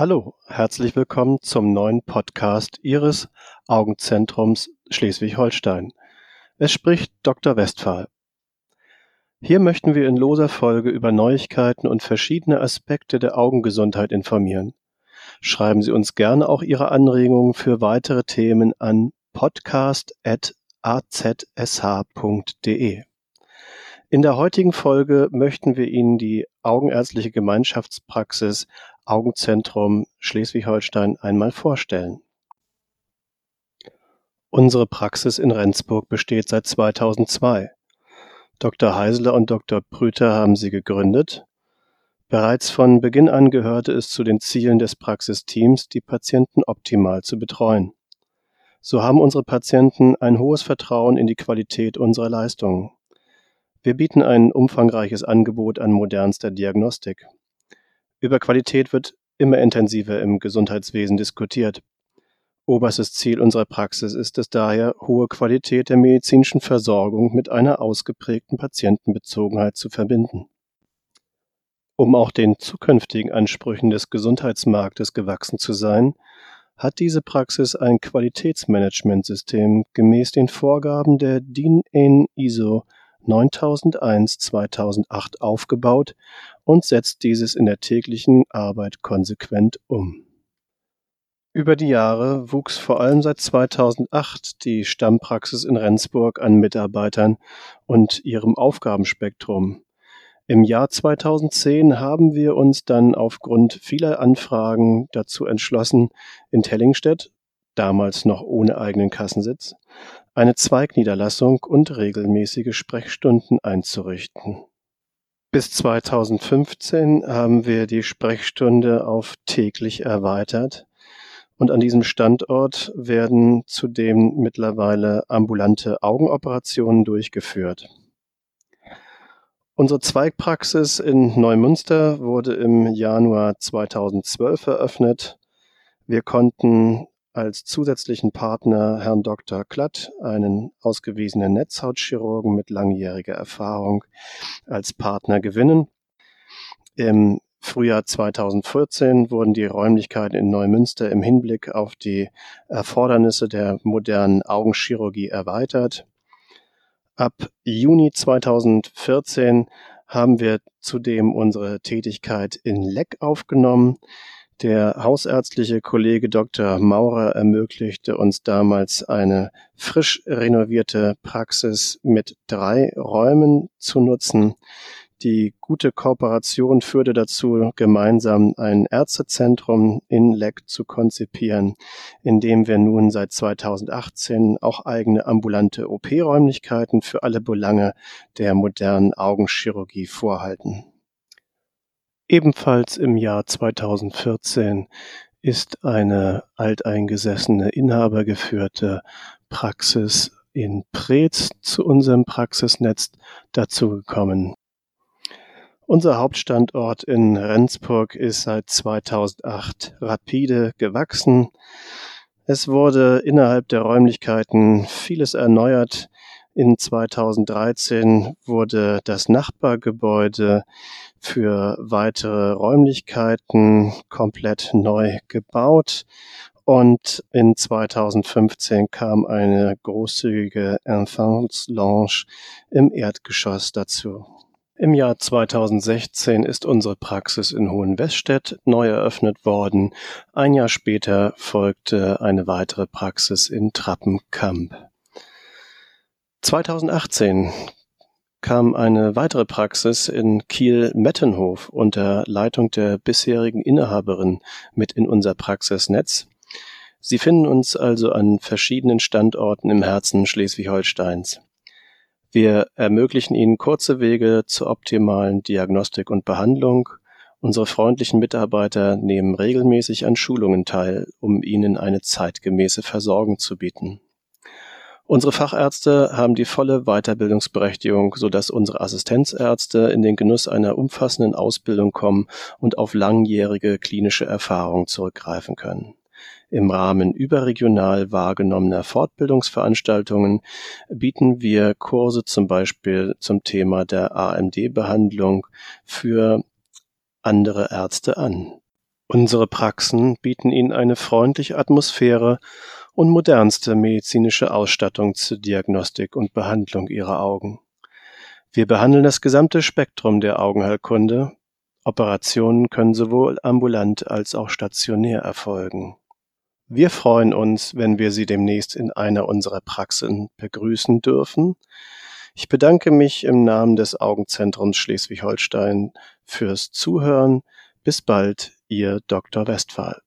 Hallo, herzlich willkommen zum neuen Podcast Ihres Augenzentrums Schleswig-Holstein. Es spricht Dr. Westphal. Hier möchten wir in loser Folge über Neuigkeiten und verschiedene Aspekte der Augengesundheit informieren. Schreiben Sie uns gerne auch Ihre Anregungen für weitere Themen an podcast.azsh.de. In der heutigen Folge möchten wir Ihnen die Augenärztliche Gemeinschaftspraxis Augenzentrum Schleswig-Holstein einmal vorstellen. Unsere Praxis in Rendsburg besteht seit 2002. Dr. Heisler und Dr. Brüter haben sie gegründet. Bereits von Beginn an gehörte es zu den Zielen des Praxisteams, die Patienten optimal zu betreuen. So haben unsere Patienten ein hohes Vertrauen in die Qualität unserer Leistungen. Wir bieten ein umfangreiches Angebot an modernster Diagnostik. Über Qualität wird immer intensiver im Gesundheitswesen diskutiert. Oberstes Ziel unserer Praxis ist es daher, hohe Qualität der medizinischen Versorgung mit einer ausgeprägten Patientenbezogenheit zu verbinden. Um auch den zukünftigen Ansprüchen des Gesundheitsmarktes gewachsen zu sein, hat diese Praxis ein Qualitätsmanagementsystem gemäß den Vorgaben der DIN EN ISO 9001/2008 aufgebaut und setzt dieses in der täglichen Arbeit konsequent um. Über die Jahre wuchs vor allem seit 2008 die Stammpraxis in Rendsburg an Mitarbeitern und ihrem Aufgabenspektrum. Im Jahr 2010 haben wir uns dann aufgrund vieler Anfragen dazu entschlossen, in Tellingstedt, damals noch ohne eigenen Kassensitz, eine Zweigniederlassung und regelmäßige Sprechstunden einzurichten. Bis 2015 haben wir die Sprechstunde auf täglich erweitert und an diesem Standort werden zudem mittlerweile ambulante Augenoperationen durchgeführt. Unsere Zweigpraxis in Neumünster wurde im Januar 2012 eröffnet. Wir konnten als zusätzlichen Partner Herrn Dr. Klatt, einen ausgewiesenen Netzhautchirurgen mit langjähriger Erfahrung, als Partner gewinnen. Im Frühjahr 2014 wurden die Räumlichkeiten in Neumünster im Hinblick auf die Erfordernisse der modernen Augenchirurgie erweitert. Ab Juni 2014 haben wir zudem unsere Tätigkeit in Leck aufgenommen. Der hausärztliche Kollege Dr. Maurer ermöglichte uns damals eine frisch renovierte Praxis mit drei Räumen zu nutzen. Die gute Kooperation führte dazu, gemeinsam ein Ärztezentrum in Leck zu konzipieren, in dem wir nun seit 2018 auch eigene ambulante OP-Räumlichkeiten für alle Belange der modernen Augenchirurgie vorhalten. Ebenfalls im Jahr 2014 ist eine alteingesessene inhabergeführte Praxis in Preetz zu unserem Praxisnetz dazugekommen. Unser Hauptstandort in Rendsburg ist seit 2008 rapide gewachsen. Es wurde innerhalb der Räumlichkeiten vieles erneuert. In 2013 wurde das Nachbargebäude für weitere Räumlichkeiten komplett neu gebaut. Und in 2015 kam eine großzügige Enfants Lounge im Erdgeschoss dazu. Im Jahr 2016 ist unsere Praxis in Hohenweststedt neu eröffnet worden. Ein Jahr später folgte eine weitere Praxis in Trappenkamp. 2018 kam eine weitere Praxis in Kiel-Mettenhof unter Leitung der bisherigen Inhaberin mit in unser Praxisnetz. Sie finden uns also an verschiedenen Standorten im Herzen Schleswig-Holsteins. Wir ermöglichen Ihnen kurze Wege zur optimalen Diagnostik und Behandlung. Unsere freundlichen Mitarbeiter nehmen regelmäßig an Schulungen teil, um Ihnen eine zeitgemäße Versorgung zu bieten. Unsere Fachärzte haben die volle Weiterbildungsberechtigung, sodass unsere Assistenzärzte in den Genuss einer umfassenden Ausbildung kommen und auf langjährige klinische Erfahrung zurückgreifen können. Im Rahmen überregional wahrgenommener Fortbildungsveranstaltungen bieten wir Kurse zum Beispiel zum Thema der AMD-Behandlung für andere Ärzte an. Unsere Praxen bieten Ihnen eine freundliche Atmosphäre und modernste medizinische Ausstattung zur Diagnostik und Behandlung Ihrer Augen. Wir behandeln das gesamte Spektrum der Augenheilkunde. Operationen können sowohl ambulant als auch stationär erfolgen. Wir freuen uns, wenn wir Sie demnächst in einer unserer Praxen begrüßen dürfen. Ich bedanke mich im Namen des Augenzentrums Schleswig-Holstein fürs Zuhören. Bis bald, Ihr Dr. Westphal.